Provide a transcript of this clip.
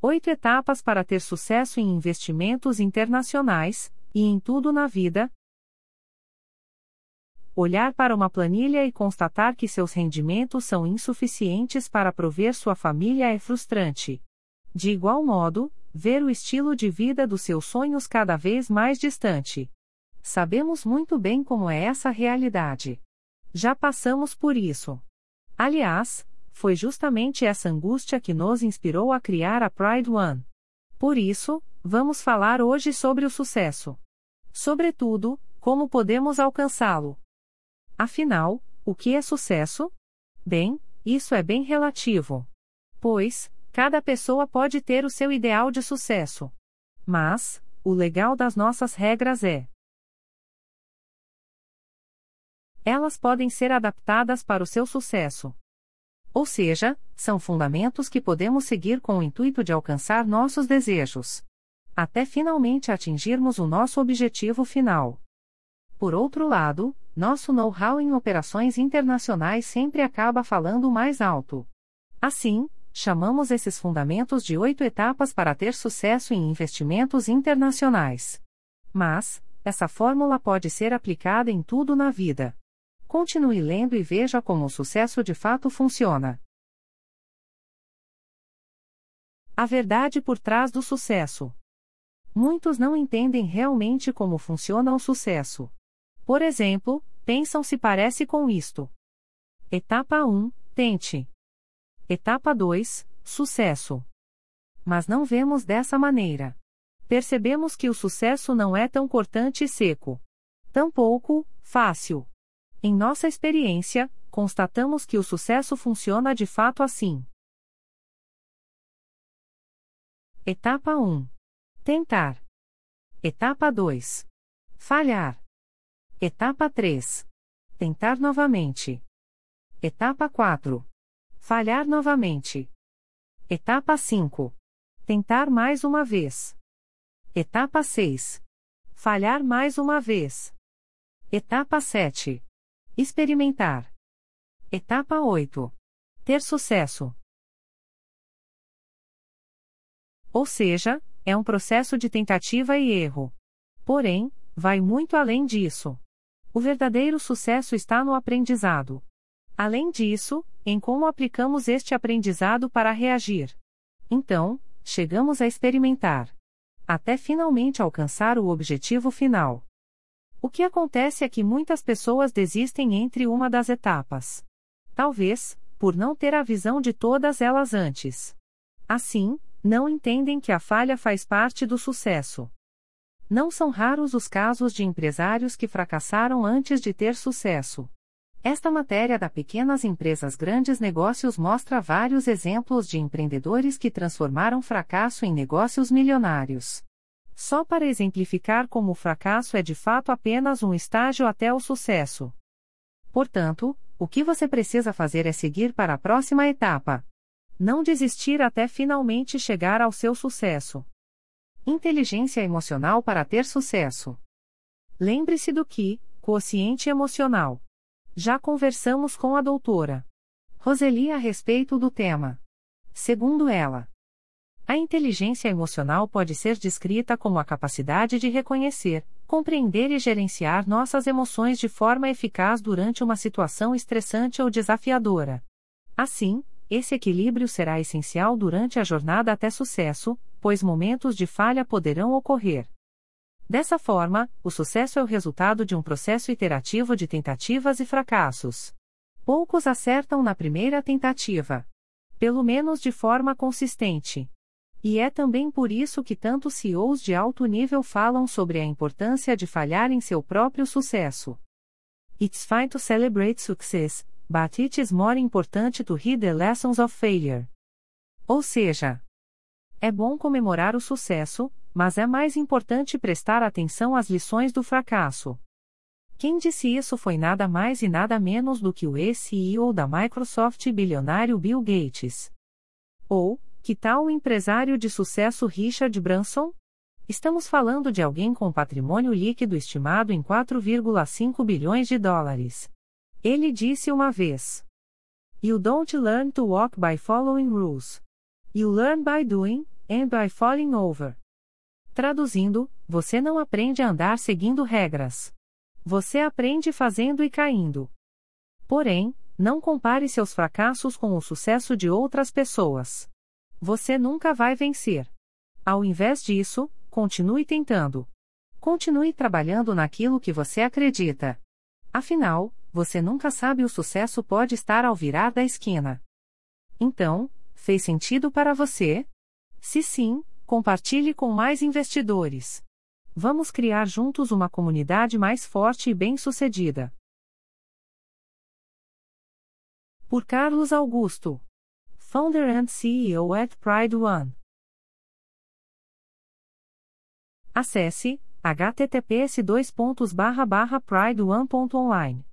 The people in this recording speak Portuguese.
Oito etapas para ter sucesso em investimentos internacionais, e em tudo na vida. Olhar para uma planilha e constatar que seus rendimentos são insuficientes para prover sua família é frustrante. De igual modo, ver o estilo de vida dos seus sonhos cada vez mais distante. Sabemos muito bem como é essa realidade. Já passamos por isso. Aliás, foi justamente essa angústia que nos inspirou a criar a Pride One. Por isso, vamos falar hoje sobre o sucesso. Sobretudo, como podemos alcançá-lo. Afinal, o que é sucesso? Bem, isso é bem relativo. Pois, cada pessoa pode ter o seu ideal de sucesso. Mas, o legal das nossas regras é: elas podem ser adaptadas para o seu sucesso. Ou seja, são fundamentos que podemos seguir com o intuito de alcançar nossos desejos. Até finalmente atingirmos o nosso objetivo final. Por outro lado, nosso know-how em operações internacionais sempre acaba falando mais alto. Assim, chamamos esses fundamentos de oito etapas para ter sucesso em investimentos internacionais. Mas, essa fórmula pode ser aplicada em tudo na vida. Continue lendo e veja como o sucesso de fato funciona. A verdade por trás do sucesso. Muitos não entendem realmente como funciona o sucesso. Por exemplo, pensam se parece com isto. Etapa 1 Tente. Etapa 2 Sucesso. Mas não vemos dessa maneira. Percebemos que o sucesso não é tão cortante e seco. Tampouco, fácil. Em nossa experiência, constatamos que o sucesso funciona de fato assim. Etapa 1. Tentar. Etapa 2. Falhar. Etapa 3. Tentar novamente. Etapa 4. Falhar novamente. Etapa 5. Tentar mais uma vez. Etapa 6. Falhar mais uma vez. Etapa 7. Experimentar. Etapa 8. Ter sucesso. Ou seja, é um processo de tentativa e erro. Porém, vai muito além disso. O verdadeiro sucesso está no aprendizado. Além disso, em como aplicamos este aprendizado para reagir. Então, chegamos a experimentar. Até finalmente alcançar o objetivo final. O que acontece é que muitas pessoas desistem entre uma das etapas. Talvez, por não ter a visão de todas elas antes. Assim, não entendem que a falha faz parte do sucesso. Não são raros os casos de empresários que fracassaram antes de ter sucesso. Esta matéria da Pequenas Empresas Grandes Negócios mostra vários exemplos de empreendedores que transformaram fracasso em negócios milionários. Só para exemplificar como o fracasso é de fato apenas um estágio até o sucesso. Portanto, o que você precisa fazer é seguir para a próxima etapa. Não desistir até finalmente chegar ao seu sucesso. Inteligência emocional para ter sucesso. Lembre-se do que, quociente emocional. Já conversamos com a doutora Roseli a respeito do tema. Segundo ela, a inteligência emocional pode ser descrita como a capacidade de reconhecer, compreender e gerenciar nossas emoções de forma eficaz durante uma situação estressante ou desafiadora. Assim, esse equilíbrio será essencial durante a jornada até sucesso, pois momentos de falha poderão ocorrer. Dessa forma, o sucesso é o resultado de um processo iterativo de tentativas e fracassos. Poucos acertam na primeira tentativa. Pelo menos de forma consistente. E é também por isso que tantos CEOs de alto nível falam sobre a importância de falhar em seu próprio sucesso. It's fine to celebrate success, but it is more important to read the lessons of failure. Ou seja, é bom comemorar o sucesso, mas é mais importante prestar atenção às lições do fracasso. Quem disse isso foi nada mais e nada menos do que o ex-CEO da Microsoft bilionário Bill Gates. Ou, que tal o empresário de sucesso Richard Branson? Estamos falando de alguém com patrimônio líquido estimado em 4,5 bilhões de dólares. Ele disse uma vez: You don't learn to walk by following rules. You learn by doing, and by falling over. Traduzindo, você não aprende a andar seguindo regras. Você aprende fazendo e caindo. Porém, não compare seus fracassos com o sucesso de outras pessoas. Você nunca vai vencer. Ao invés disso, continue tentando. Continue trabalhando naquilo que você acredita. Afinal, você nunca sabe o sucesso pode estar ao virar da esquina. Então, fez sentido para você? Se sim, compartilhe com mais investidores. Vamos criar juntos uma comunidade mais forte e bem-sucedida. Por Carlos Augusto. Founder and CEO at Pride One. Acesse https prideone.online